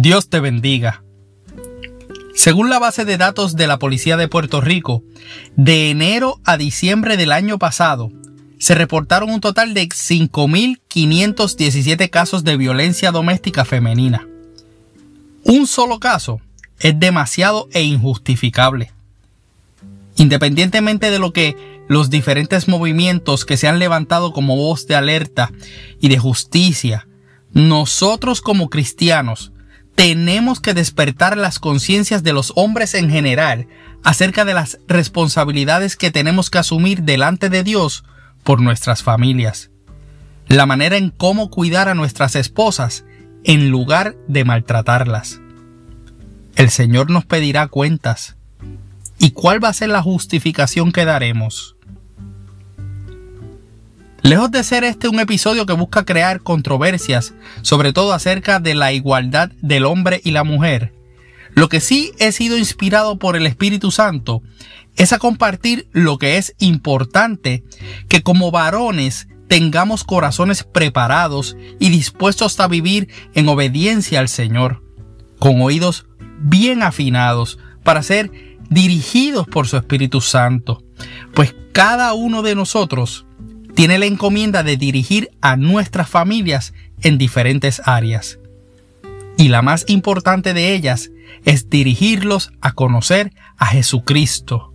Dios te bendiga. Según la base de datos de la Policía de Puerto Rico, de enero a diciembre del año pasado, se reportaron un total de 5.517 casos de violencia doméstica femenina. Un solo caso es demasiado e injustificable. Independientemente de lo que los diferentes movimientos que se han levantado como voz de alerta y de justicia, nosotros como cristianos tenemos que despertar las conciencias de los hombres en general acerca de las responsabilidades que tenemos que asumir delante de Dios por nuestras familias. La manera en cómo cuidar a nuestras esposas en lugar de maltratarlas. El Señor nos pedirá cuentas. ¿Y cuál va a ser la justificación que daremos? Lejos de ser este un episodio que busca crear controversias, sobre todo acerca de la igualdad del hombre y la mujer, lo que sí he sido inspirado por el Espíritu Santo es a compartir lo que es importante que como varones tengamos corazones preparados y dispuestos a vivir en obediencia al Señor, con oídos bien afinados para ser dirigidos por su Espíritu Santo, pues cada uno de nosotros tiene la encomienda de dirigir a nuestras familias en diferentes áreas. Y la más importante de ellas es dirigirlos a conocer a Jesucristo.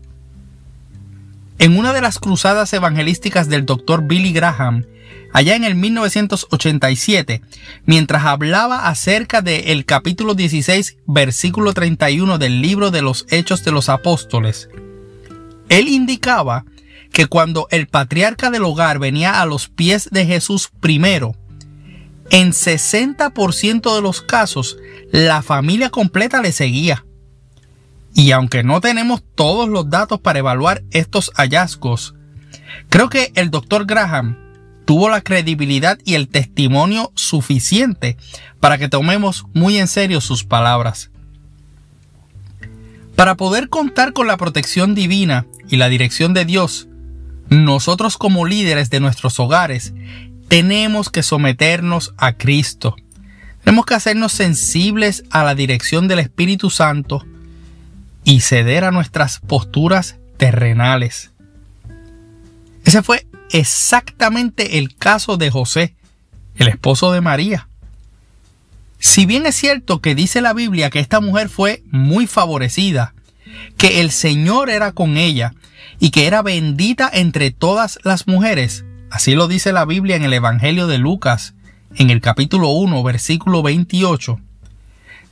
En una de las cruzadas evangelísticas del Dr. Billy Graham, allá en el 1987, mientras hablaba acerca del capítulo 16, versículo 31 del libro de los Hechos de los Apóstoles, él indicaba que cuando el patriarca del hogar venía a los pies de Jesús primero, en 60% de los casos la familia completa le seguía. Y aunque no tenemos todos los datos para evaluar estos hallazgos, creo que el doctor Graham tuvo la credibilidad y el testimonio suficiente para que tomemos muy en serio sus palabras. Para poder contar con la protección divina y la dirección de Dios, nosotros como líderes de nuestros hogares tenemos que someternos a Cristo. Tenemos que hacernos sensibles a la dirección del Espíritu Santo y ceder a nuestras posturas terrenales. Ese fue exactamente el caso de José, el esposo de María. Si bien es cierto que dice la Biblia que esta mujer fue muy favorecida, que el Señor era con ella y que era bendita entre todas las mujeres. Así lo dice la Biblia en el Evangelio de Lucas, en el capítulo 1, versículo 28.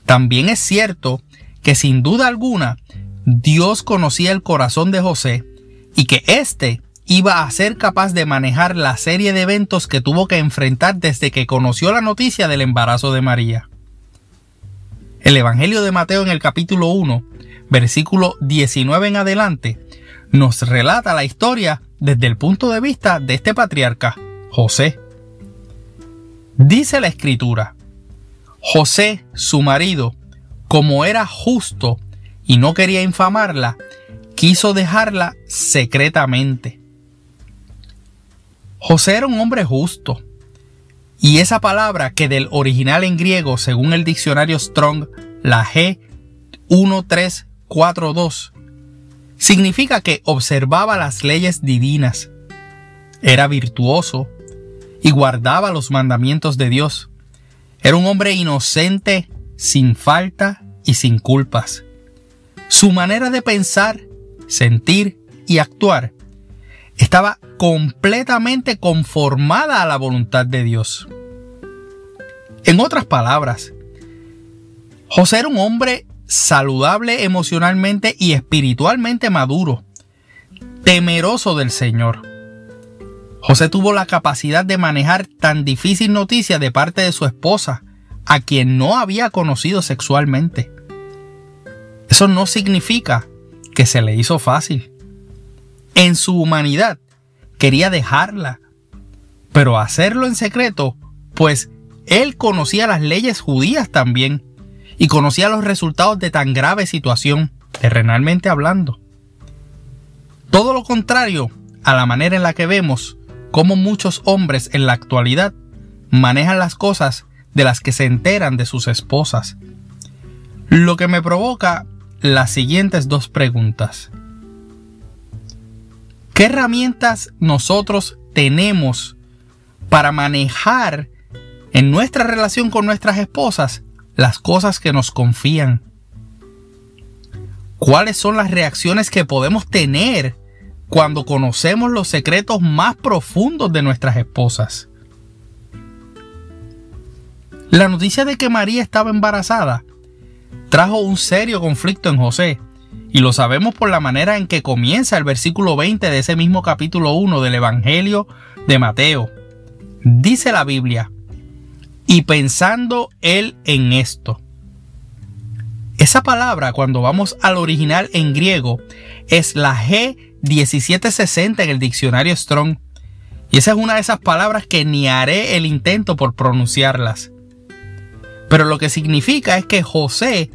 También es cierto que sin duda alguna Dios conocía el corazón de José y que éste iba a ser capaz de manejar la serie de eventos que tuvo que enfrentar desde que conoció la noticia del embarazo de María. El Evangelio de Mateo en el capítulo 1, versículo 19 en adelante, nos relata la historia desde el punto de vista de este patriarca, José. Dice la escritura, José, su marido, como era justo y no quería infamarla, quiso dejarla secretamente. José era un hombre justo, y esa palabra que del original en griego, según el diccionario Strong, la G 1342, significa que observaba las leyes divinas, era virtuoso y guardaba los mandamientos de Dios. Era un hombre inocente, sin falta y sin culpas. Su manera de pensar, sentir y actuar estaba completamente conformada a la voluntad de Dios. En otras palabras, José era un hombre saludable emocionalmente y espiritualmente maduro, temeroso del Señor. José tuvo la capacidad de manejar tan difícil noticia de parte de su esposa, a quien no había conocido sexualmente. Eso no significa que se le hizo fácil. En su humanidad quería dejarla, pero hacerlo en secreto, pues él conocía las leyes judías también y conocía los resultados de tan grave situación, terrenalmente hablando. Todo lo contrario a la manera en la que vemos cómo muchos hombres en la actualidad manejan las cosas de las que se enteran de sus esposas. Lo que me provoca las siguientes dos preguntas. ¿Qué herramientas nosotros tenemos para manejar en nuestra relación con nuestras esposas las cosas que nos confían? ¿Cuáles son las reacciones que podemos tener cuando conocemos los secretos más profundos de nuestras esposas? La noticia de que María estaba embarazada trajo un serio conflicto en José, y lo sabemos por la manera en que comienza el versículo 20 de ese mismo capítulo 1 del Evangelio de Mateo. Dice la Biblia, y pensando él en esto. Esa palabra, cuando vamos al original en griego, es la G1760 en el diccionario Strong. Y esa es una de esas palabras que ni haré el intento por pronunciarlas. Pero lo que significa es que José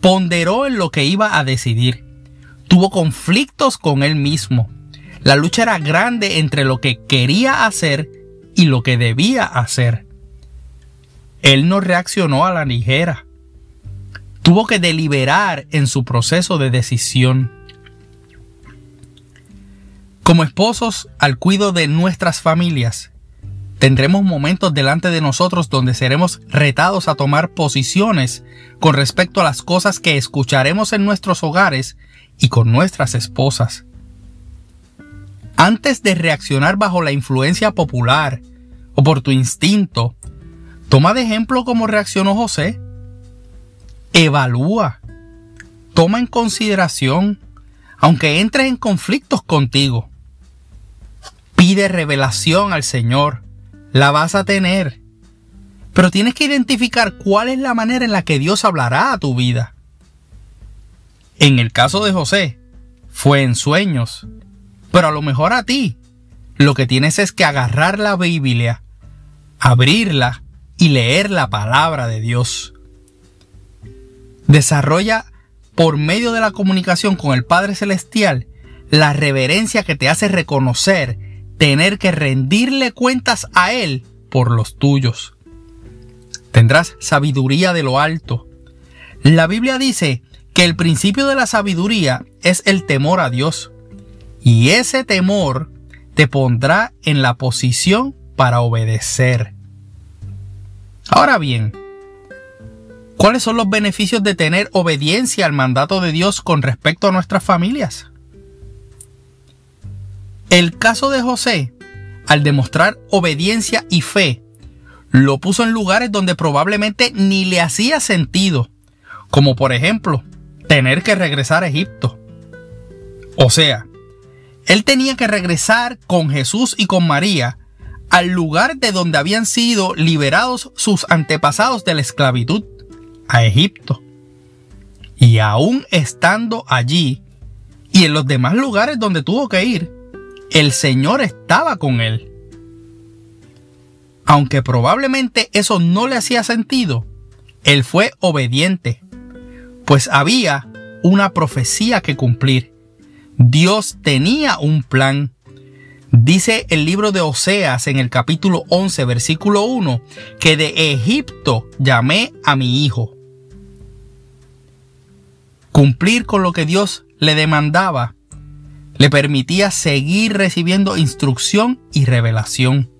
ponderó en lo que iba a decidir. Tuvo conflictos con él mismo. La lucha era grande entre lo que quería hacer y lo que debía hacer. Él no reaccionó a la ligera. Tuvo que deliberar en su proceso de decisión. Como esposos al cuido de nuestras familias, Tendremos momentos delante de nosotros donde seremos retados a tomar posiciones con respecto a las cosas que escucharemos en nuestros hogares y con nuestras esposas. Antes de reaccionar bajo la influencia popular o por tu instinto, toma de ejemplo cómo reaccionó José. Evalúa, toma en consideración, aunque entres en conflictos contigo. Pide revelación al Señor la vas a tener. Pero tienes que identificar cuál es la manera en la que Dios hablará a tu vida. En el caso de José, fue en sueños. Pero a lo mejor a ti, lo que tienes es que agarrar la Biblia, abrirla y leer la palabra de Dios. Desarrolla por medio de la comunicación con el Padre Celestial la reverencia que te hace reconocer tener que rendirle cuentas a Él por los tuyos. Tendrás sabiduría de lo alto. La Biblia dice que el principio de la sabiduría es el temor a Dios. Y ese temor te pondrá en la posición para obedecer. Ahora bien, ¿cuáles son los beneficios de tener obediencia al mandato de Dios con respecto a nuestras familias? El caso de José, al demostrar obediencia y fe, lo puso en lugares donde probablemente ni le hacía sentido, como por ejemplo tener que regresar a Egipto. O sea, él tenía que regresar con Jesús y con María al lugar de donde habían sido liberados sus antepasados de la esclavitud, a Egipto. Y aún estando allí y en los demás lugares donde tuvo que ir, el Señor estaba con él. Aunque probablemente eso no le hacía sentido, él fue obediente, pues había una profecía que cumplir. Dios tenía un plan. Dice el libro de Oseas en el capítulo 11, versículo 1, que de Egipto llamé a mi hijo. Cumplir con lo que Dios le demandaba le permitía seguir recibiendo instrucción y revelación.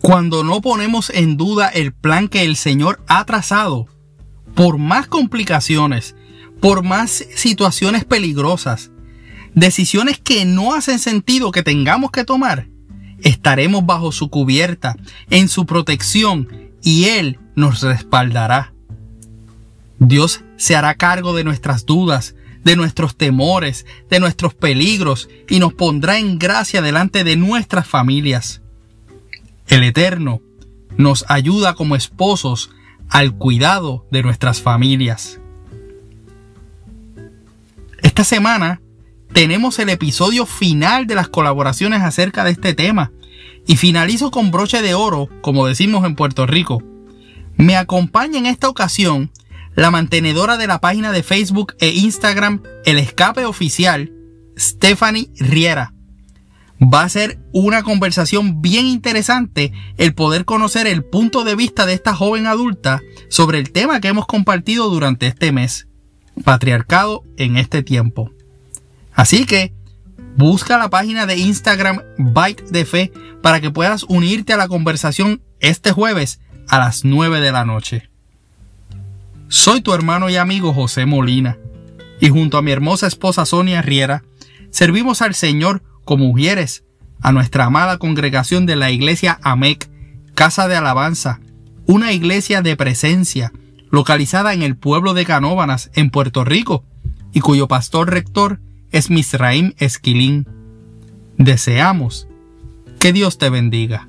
Cuando no ponemos en duda el plan que el Señor ha trazado, por más complicaciones, por más situaciones peligrosas, decisiones que no hacen sentido que tengamos que tomar, estaremos bajo su cubierta, en su protección, y Él nos respaldará. Dios se hará cargo de nuestras dudas, de nuestros temores, de nuestros peligros, y nos pondrá en gracia delante de nuestras familias. El Eterno nos ayuda como esposos al cuidado de nuestras familias. Esta semana tenemos el episodio final de las colaboraciones acerca de este tema y finalizo con broche de oro, como decimos en Puerto Rico. Me acompaña en esta ocasión la mantenedora de la página de Facebook e Instagram El Escape Oficial, Stephanie Riera. Va a ser una conversación bien interesante el poder conocer el punto de vista de esta joven adulta sobre el tema que hemos compartido durante este mes, patriarcado en este tiempo. Así que busca la página de Instagram Byte de Fe para que puedas unirte a la conversación este jueves a las 9 de la noche. Soy tu hermano y amigo José Molina y junto a mi hermosa esposa Sonia Riera servimos al Señor como mujeres a nuestra amada congregación de la iglesia AMEC, Casa de Alabanza, una iglesia de presencia localizada en el pueblo de Canóbanas, en Puerto Rico, y cuyo pastor rector es Misraim Esquilín. Deseamos que Dios te bendiga.